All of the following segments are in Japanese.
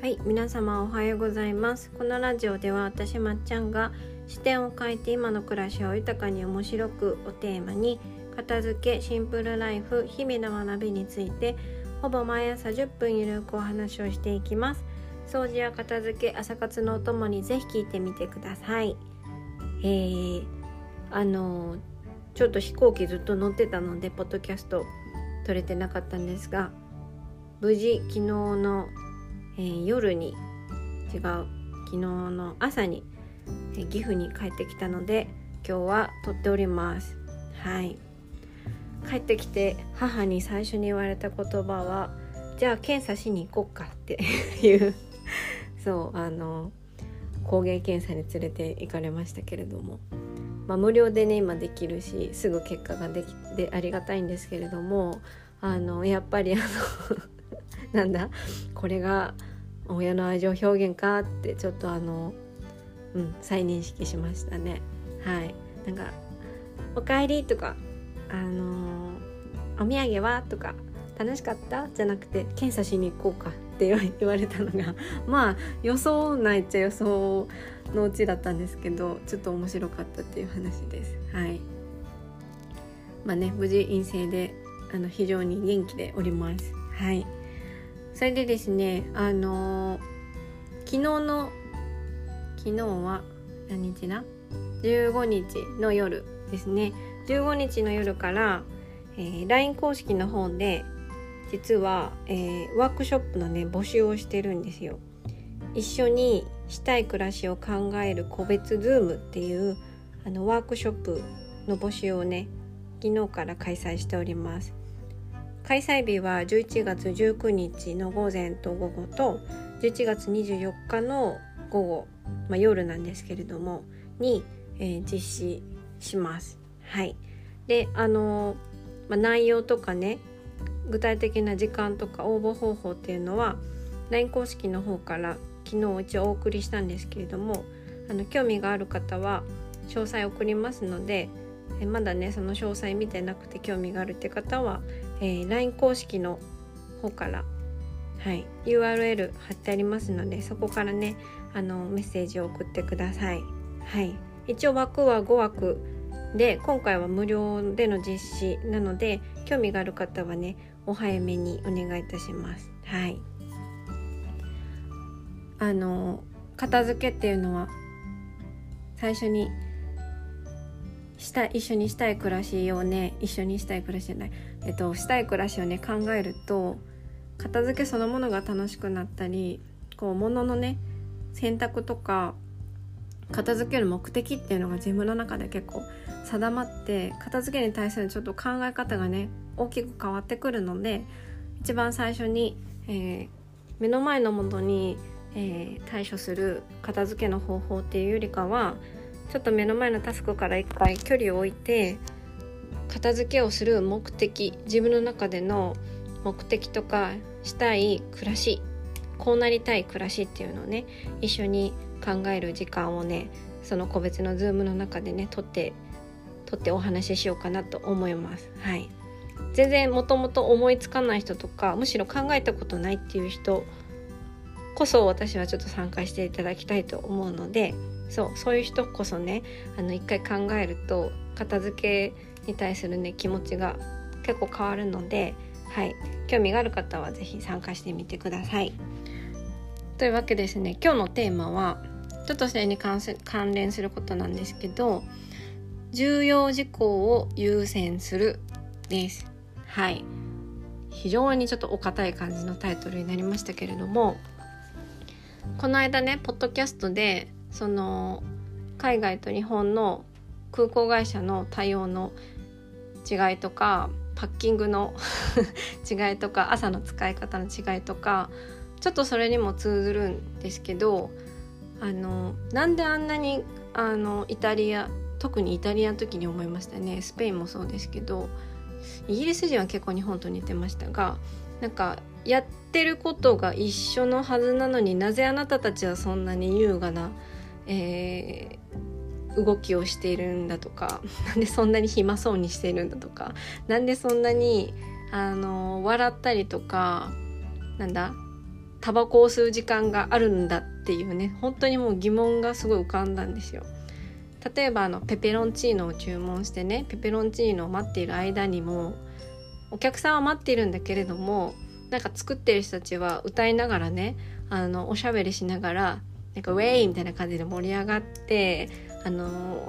はい皆様おはようございます。このラジオでは私まっちゃんが視点を変えて今の暮らしを豊かに面白くをテーマに片付けシンプルライフ日々の学びについてほぼ毎朝10分ゆるくお話をしていきます。掃除や片付け朝活のお供にぜひ聞いてみてください。えー、あのちょっと飛行機ずっと乗ってたのでポッドキャスト撮れてなかったんですが無事昨日の、えー、夜に違う昨日の朝に、えー、岐阜に帰ってきたので今日は撮っております。はい。帰ってきて母に最初に言われた言葉はじゃあ検査しに行こうかって いうそうあの抗原検査に連れて行かれましたけれども、まあ、無料でね今できるしすぐ結果ができてありがたいんですけれどもあのやっぱりあの なんだ？これが親の愛情表現かってちょっとあのうん再認識しましたね。はい。なんか「おかえり」とか「あのお土産は?」とか「楽しかった?」じゃなくて「検査しに行こうか」って言われたのが まあ予想ないっちゃ予想のうちだったんですけどちょっと面白かったっていう話です。はい。まあね無事陰性であの非常に元気でおります。はい。それでですねあのー、昨日の昨日は何日だ？15日の夜ですね。15日の夜から、えー、LINE 公式の方で実は、えー、ワークショップのね募集をしてるんですよ。一緒にしたい暮らしを考える個別ズームっていうあのワークショップの募集をね昨日から開催しております。開催日は11月19日の午前と午後と11月24日の午後、まあ、夜なんですけれどもに、えー、実施します。はい、であのまあ、内容とかね具体的な時間とか応募方法っていうのは LINE 公式の方から昨日一応お送りしたんですけれどもあの興味がある方は詳細送りますのでえまだねその詳細見てなくて興味があるって方はえー、LINE 公式の方から、はい、URL 貼ってありますのでそこからねあのメッセージを送ってください。はい、一応枠は5枠で今回は無料での実施なので興味がある方はねお早めにお願いいたします。はい、あの片付けっていうのは最初にした一緒にしたい暮らしをね一緒にしたい暮らしじゃない、えっと、したい暮らしをね考えると片付けそのものが楽しくなったりこう物のね選択とか片付ける目的っていうのが自分の中で結構定まって片付けに対するちょっと考え方がね大きく変わってくるので一番最初に、えー、目の前のものに、えー、対処する片付けの方法っていうよりかはちょっと目の前のタスクから一回距離を置いて片付けをする目的自分の中での目的とかしたい暮らしこうなりたい暮らしっていうのをね一緒に考える時間をねその個別のズームの中でね撮って撮ってお話ししようかなと思います。はい、全然もともと思いつかない人とかむしろ考えたことないっていう人こそ私はちょっと参加していただきたいと思うのでそうそういう人こそねあの一回考えると片付けに対するね気持ちが結構変わるので、はい、興味がある方は是非参加してみてください。というわけですね今日のテーマはちょっとそれに関連することなんですけど重要事項を優先するです。はい非常にちょっとお堅い感じのタイトルになりましたけれどもこの間ねポッドキャストでその海外と日本の空港会社の対応の違いとかパッキングの 違いとか朝の使い方の違いとかちょっとそれにも通ずるんですけどあのなんであんなにあのイタリア特にイタリアの時に思いましたね。スペインもそうですけどイギリス人は結構日本と似てましたがなんかやってることが一緒のはずなのになぜあなたたちはそんなに優雅なえー、動きをしているんだとかなんでそんなに暇そうにしているんだとかなんでそんなにあの笑ったりとかなんだタバコを吸う時間があるんだっていうね本当にもう疑問がすごい浮かんだんですよ。例えばあのペペロンチーノを注文してねペペロンチーノを待っている間にもお客さんは待っているんだけれどもなんか作ってる人たちは歌いながらねあのおしゃべりしながらなんかウェイみたいな感じで盛り上がってあの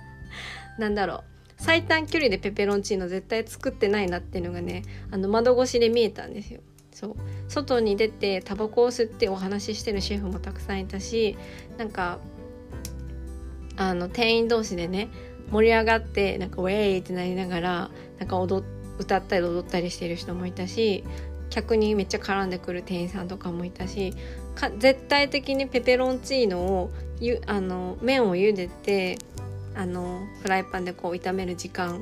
なんだろう最短距離でペペロンチーノ絶対作ってないなっていうのがねあの窓越しで見えたんですよ。そう外に出てタバコを吸ってお話ししてるシェフもたくさんいたしなんかあの店員同士でね盛り上がってなんかウェイってなりながらなんか踊歌ったり踊ったりしてる人もいたし客にめっちゃ絡んでくる店員さんとかもいたしか絶対的にペペロンチーノをゆあの麺を茹でてあのフライパンでこう炒める時間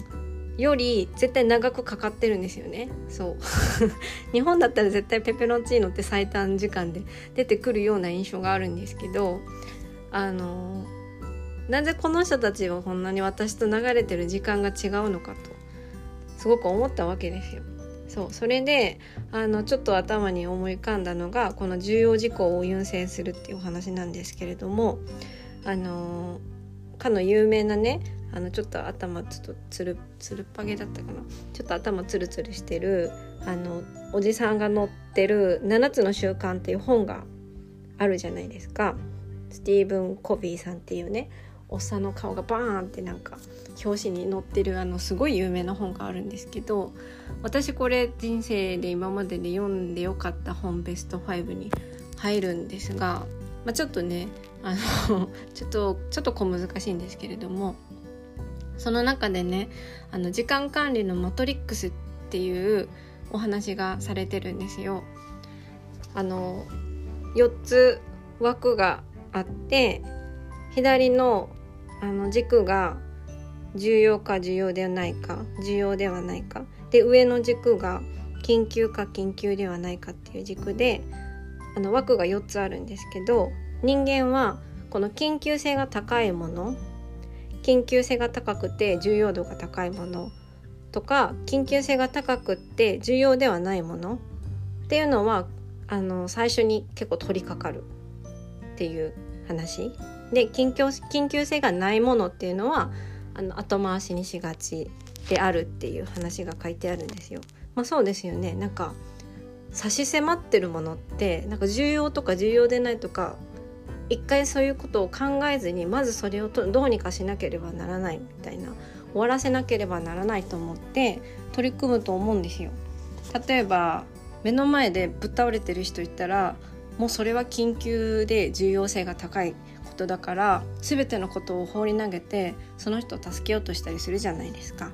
より絶対長くかかってるんですよねそう 日本だったら絶対ペペロンチーノって最短時間で出てくるような印象があるんですけどあのなぜこの人たちはこんなに私と流れてる時間が違うのかとすごく思ったわけですよ。そうそれであのちょっと頭に思い浮かんだのがこの重要事項を優先するっていうお話なんですけれどもあのかの有名なねあのちょっと頭ちょっとつるつるっぱげだったかな。ちょっと頭つるつるしてるあのおじさんが載ってる「7つの習慣」っていう本があるじゃないですか。スティーブン・コビーさんっていうねおっさんの顔がバーンってなんか表紙に載ってるあのすごい有名な本があるんですけど私これ人生で今までで読んでよかった本ベスト5に入るんですが、まあ、ちょっとねあの ちょっとちょっと小難しいんですけれどもその中でねあの時間管理のマトリックスっていうお話がされてるんですよ。あの4つ枠があって左のあの軸が重要か重要ではないか重要ではないか。で上の軸が緊急か緊急ではないかっていう軸であの枠が4つあるんですけど人間はこの緊急性が高いもの緊急性が高くて重要度が高いものとか緊急性が高くって重要ではないものっていうのはあの最初に結構取り掛かるっていう話。で緊急緊急性がないものっていうのはあの後回しにしがちであるっていう話が書いてあるんですよ。まあ、そうですよねなんか差し迫ってるものってなんか重要とか重要でないとか一回そういうことを考えずにまずそれをどうにかしなければならないみたいな終わらせなければならないと思って取り組むと思うんですよ。例えば目の前でぶっ倒れてる人いたらもうそれは緊急で重要性が高いことだから全てのことを放り投げてその人を助けようとしたりするじゃないですか。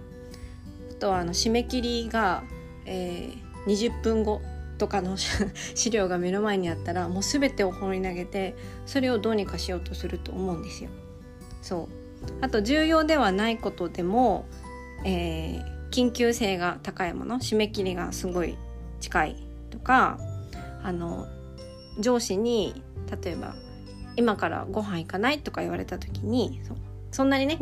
あとはあの締め切りが、えー、20分後とかの 資料が目の前にあったらもう全てを放り投げてそれをどうにかしようとすると思うんですよ。そうあと重要ではないことでも、えー、緊急性が高いもの締め切りがすごい近いとかあの上司に例えば「今からご飯行かない?」とか言われた時にそんなにね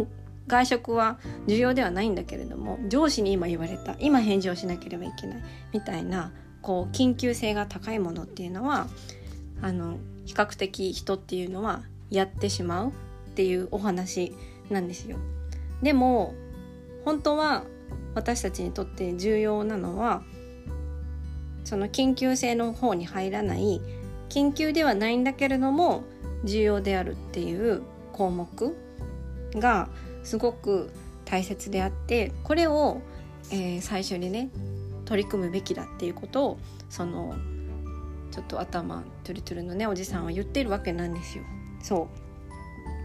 外食は重要ではないんだけれども上司に今言われた今返事をしなければいけないみたいなこう緊急性が高いものっていうのはあの比較的人っていうのはやってしまうっていうお話なんですよ。でも本当は私たちにとって重要なのはその緊急性の方に入らない緊急ではないんだけれども重要であるっていう項目がすごく大切であってこれを、えー、最初にね取り組むべきだっていうことをそのちょっと頭トゥルトゥルのねおじさんは言ってるわけなんですよ。そう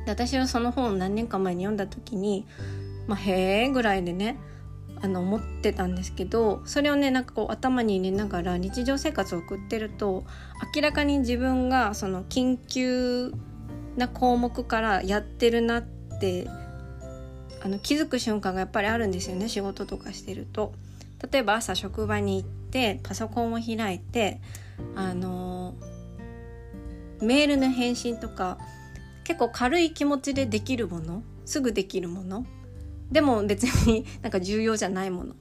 私はその本を何年か前に読んだ時に「まあ、へえ」ぐらいでねあの思ってたんですけどそれをねなんかこう頭に入れながら日常生活を送ってると明らかに自分がその緊急な項目からやってるなってあの気づく瞬間がやっぱりあるんですよね仕事とかしてると。例えば朝職場に行ってパソコンを開いてあのメールの返信とか結構軽い気持ちでできるものすぐできるものでも別になんか重要じゃないもの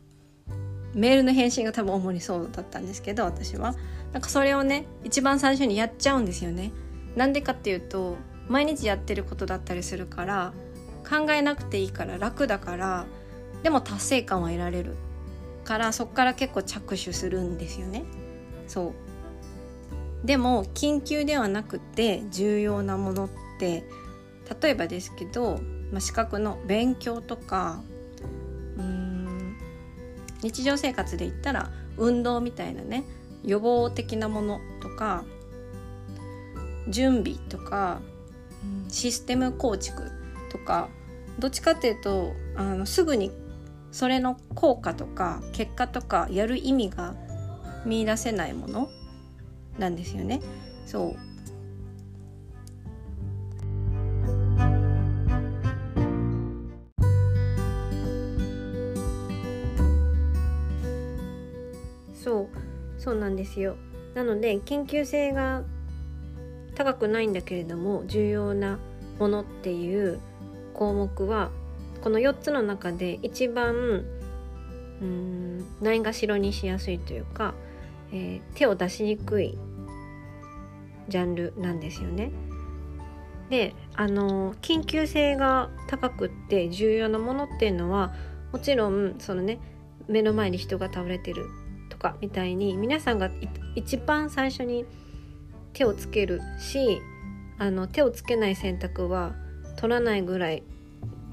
メールの返信が多分主にそうだったんですけど私はなんかそれをね一番最初にやっちゃうんですよね。なんでかっていうと毎日やってることだったりするから考えなくていいから楽だからでも達成感は得られるからそっから結構着手するんですよね。そうでも緊急ではなくて重要なものって例えばですけど、まあ、資格の勉強とかうん日常生活で言ったら運動みたいなね予防的なものとか準備とかシステム構築とかどっちかっていうとあのすぐにそれの効果とか結果とかやる意味が見出せないものなんですよね。そうそうなんですよなので研究性が高くないんだけれども重要なものっていう項目はこの4つの中で一番うんないがしろにしやすいというかえー、手を出しにくいジャンルなんですよね。であの緊急性が高くって重要なものっていうのはもちろんそのね目の前に人が倒れてるかみたいに皆さんが一番最初に手をつけるしあの手をつけない選択は取らないぐらい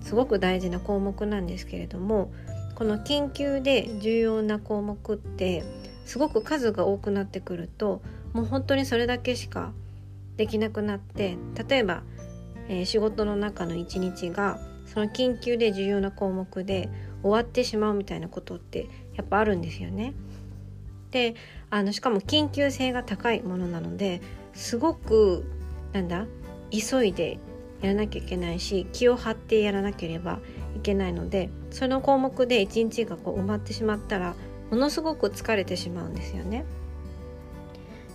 すごく大事な項目なんですけれどもこの緊急で重要な項目ってすごく数が多くなってくるともう本当にそれだけしかできなくなって例えば、えー、仕事の中の一日がその緊急で重要な項目で終わってしまうみたいなことってやっぱあるんですよね。であのしかも緊急性が高いものなのですごくなんだ急いでやらなきゃいけないし気を張ってやらなければいけないのでその項目で一日がこう埋まってしまったらものすごく疲れてしまうんですよね。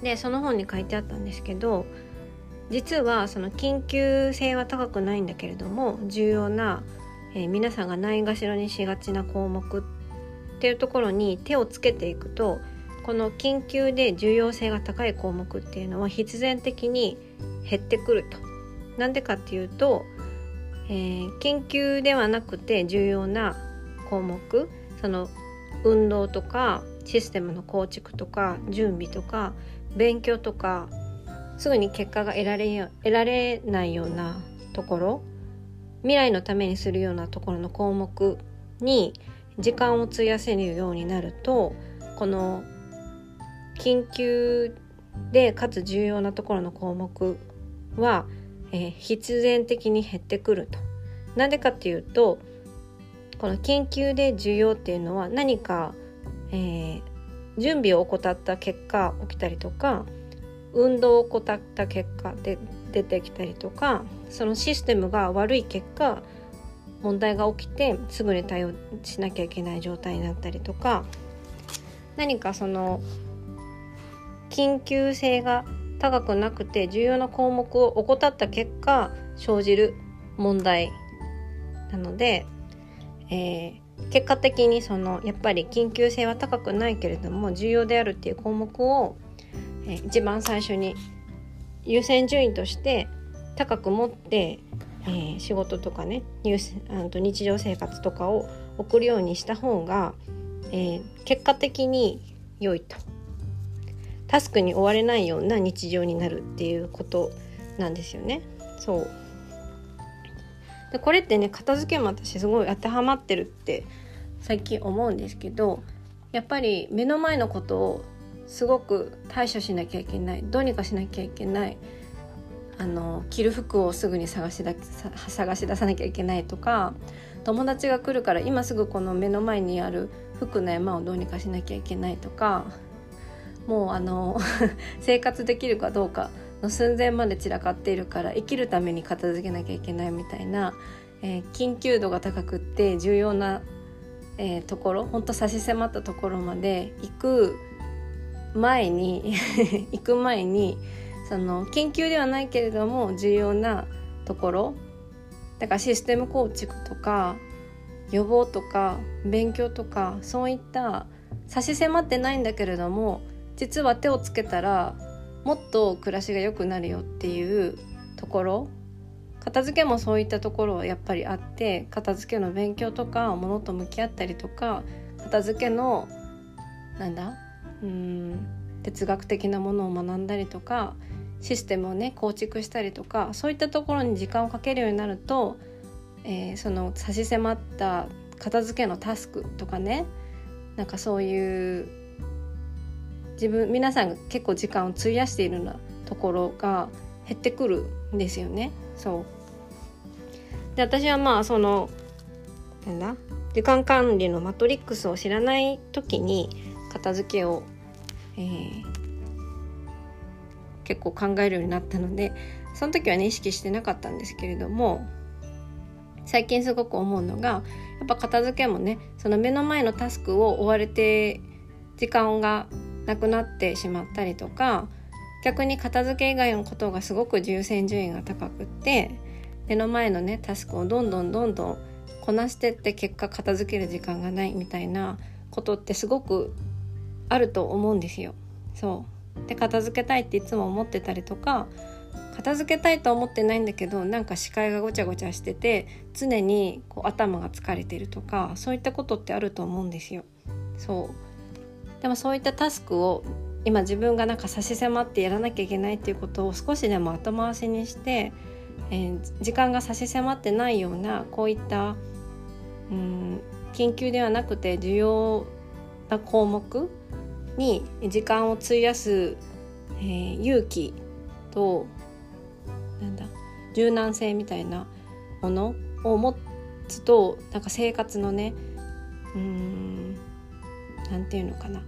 でその本に書いてあったんですけど実はその緊急性は高くないんだけれども重要な、えー、皆さんがないがしろにしがちな項目っていうところに手をつけていくとこの緊急で重要性が高い項目っていうのは必然的に減ってくると。なんでかっていうと、えー、緊急ではなくて重要な項目その運動とかシステムの構築とか準備とか勉強とかすぐに結果が得られ得られないようなところ未来のためにするようなところの項目に時間を費やせるようになるとこの緊急でかつ重要なところの項目は、えー、必然的に減ってくると。なんでかっていうとこの緊急で重要っていうのは何か、えー、準備を怠った結果起きたりとか運動を怠った結果で出てきたりとかそのシステムが悪い結果問題が起きてすぐに対応しなきゃいけない状態になったりとか何かその緊急性が高くなくて重要な項目を怠った結果生じる問題なのでえー、結果的にそのやっぱり緊急性は高くないけれども重要であるっていう項目を、えー、一番最初に優先順位として高く持って、えー、仕事とかねニュースあと日常生活とかを送るようにした方が、えー、結果的に良いと。タスクに追われないような日常になるっていうことなんですよね。そう。でこれってね片付けも私すごい当てはまってるって最近思うんですけどやっぱり目の前のことをすごく対処しなきゃいけない。どうにかしなきゃいけない。あの着る服をすぐに探しだ探し出さなきゃいけないとか友達が来るから今すぐこの目の前にある服の山をどうにかしなきゃいけないとかもうあの 生活できるかどうかの寸前まで散らかっているから生きるために片付けなきゃいけないみたいな、えー、緊急度が高くって重要な、えー、ところほんと差し迫ったところまで行く前に 行く前にその緊急ではないけれども重要なところだからシステム構築とか予防とか勉強とかそういった差し迫ってないんだけれども実は手をつけたらもっと暮らしが良くなるよっていうところ。片付けもそういったところはやっぱりあって片付けの勉強とか物と向き合ったりとか片付けのなんだうん哲学的なものを学んだりとかシステムをね構築したりとかそういったところに時間をかけるようになると、えー、その差し迫った片付けのタスクとかねなんかそういう自分皆さんが結構時間を費やしているようなところが減ってくるんですよね。そうで私はまあそのなんだ？時間管理のマトリックスを知らない時に片付けを、えー、結構考えるようになったのでその時はね意識してなかったんですけれども最近すごく思うのがやっぱ片付けもねその目の前のタスクを追われて時間がなくなってしまったりとか逆に片付け以外のことがすごく優先順位が高くって目の前のねタスクをどんどんどんどんこなしてって結果片付ける時間がないみたいなことってすごくあると思うんですよ。そうで片付けたいっていつも思ってたりとか片付けたいとは思ってないんだけどなんか視界がごちゃごちゃしてて常にこう頭が疲れてるとかそういったことってあると思うんですよ。そうでもそういったタスクを今自分がなんか差し迫ってやらなきゃいけないっていうことを少しでも後回しにして、えー、時間が差し迫ってないようなこういったうん緊急ではなくて重要な項目に時間を費やす、えー、勇気となんだ柔軟性みたいなものを持つとなんか生活のねうんなんていうのかな。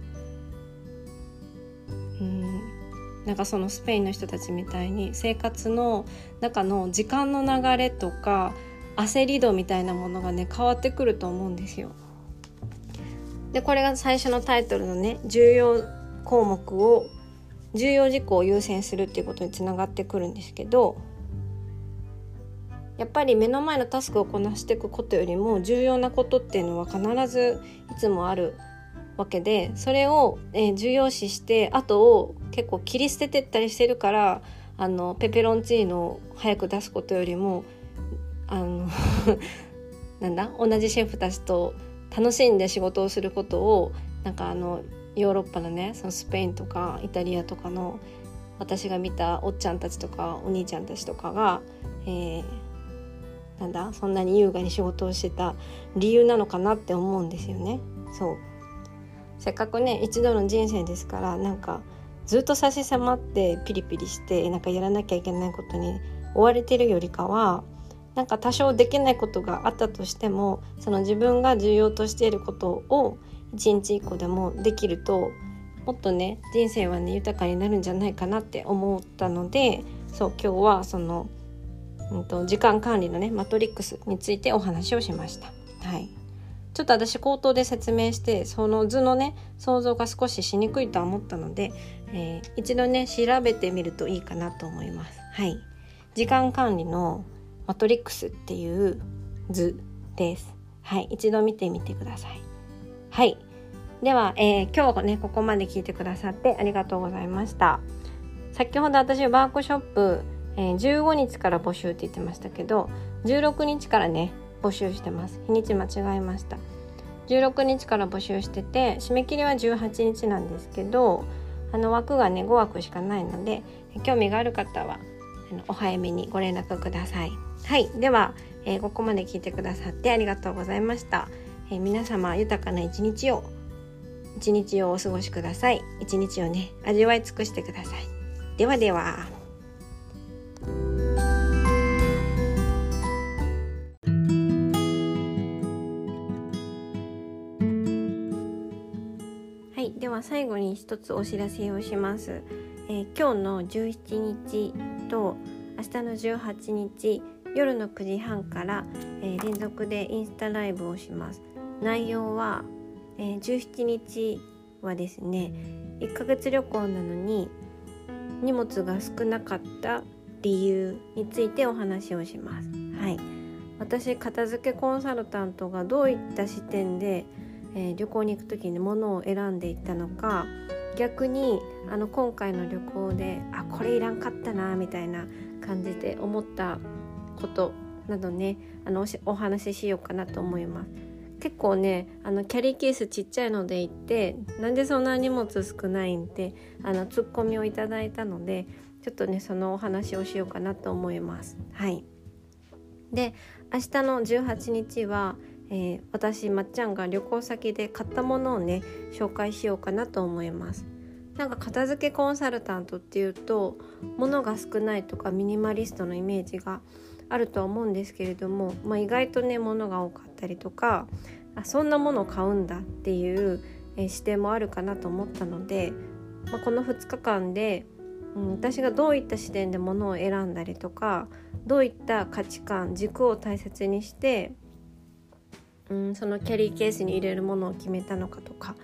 なんかそのスペインの人たちみたいに生活の中の時間の流れとか焦り度みたいなものがね変わってくると思うんですよ。でこれが最初のタイトルのね重要項目を重要事項を優先するっていうことにつながってくるんですけどやっぱり目の前のタスクをこなしていくことよりも重要なことっていうのは必ずいつもあるわけでそれを、えー、重要視して後を結構切り捨ててったりしてるからあのペペロンチーノを早く出すことよりもあの なんだ同じシェフたちと楽しんで仕事をすることをなんかあのヨーロッパのねそのスペインとかイタリアとかの私が見たおっちゃんたちとかお兄ちゃんたちとかが、えー、なんだそんなに優雅に仕事をしてた理由なのかなって思うんですよね。そうせっかくね一度の人生ですからなんかずっと差し迫ってピリピリしてなんかやらなきゃいけないことに追われてるよりかはなんか多少できないことがあったとしてもその自分が重要としていることを一日一個でもできるともっとね人生はね豊かになるんじゃないかなって思ったのでそう今日はその、うんと、時間管理のねマトリックスについてお話をしました。はいちょっと私口頭で説明してその図のね想像が少ししにくいとは思ったので、えー、一度ね調べてみるといいかなと思います。はい、時間管理のマトリックスっていう図です。はい、一度見てみてください。はい、では、えー、今日ねここまで聞いてくださってありがとうございました。先ほど私ワークショップ、えー、15日から募集って言ってましたけど16日からね募集してます。日にち間違えました。16日から募集してて締め切りは18日なんですけどあの枠がね5枠しかないので興味がある方はあのお早めにご連絡ください。はい。では、えー、ここまで聞いてくださってありがとうございました、えー、皆様豊かな一日を一日をお過ごしください。一日をね味わい尽くしてください。ではでは。は最後に一つお知らせをします、えー、今日の17日と明日の18日夜の9時半から、えー、連続でインスタライブをします。内容は、えー、17日はですね1ヶ月旅行なのに荷物が少なかった理由についてお話をします。はい。私片付けコンサルタントがどういった視点でえー、旅行に行く時に物を選んでいったのか逆にあの今回の旅行であこれいらんかったなみたいな感じで思ったことなどねあのお話ししようかなと思います。結構ねあのキャリーケースちっちゃいので行ってなんでそんな荷物少ないんってあのツッコミをいただいたのでちょっとねそのお話をしようかなと思います。はいで明日の18日は、えー、私まっちゃんが旅行先で買ったものをね紹介しようかなと思います。なんか片付けコンサルタントっていうと物が少ないとかミニマリストのイメージがあるとは思うんですけれども、まあ、意外とね物が多かったりとかあそんなものを買うんだっていう、え、視点もあるかなと思ったので、まあ、この2日間で、うん、私がどういった視点で物を選んだりとかどういった価値観軸を大切にして、うん、そのキャリーケースに入れるものを決めたのかとか。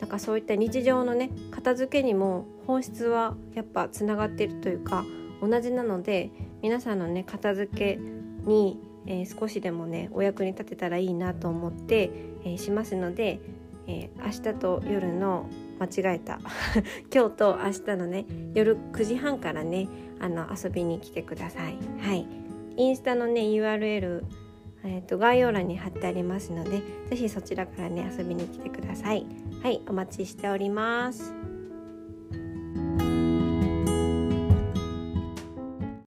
なんかそういった日常のね片付けにも本質はやっぱつながっているというか同じなので皆さんのね片付けに、えー、少しでもねお役に立てたらいいなと思って、えー、しますので、えー、明日と夜の間違えた 今日と明日のね夜9時半からねあの遊びに来てください。はい、インスタのね URL えーと、概要欄に貼ってありますので是非そちらからね遊びに来てください。はいお待ちしております。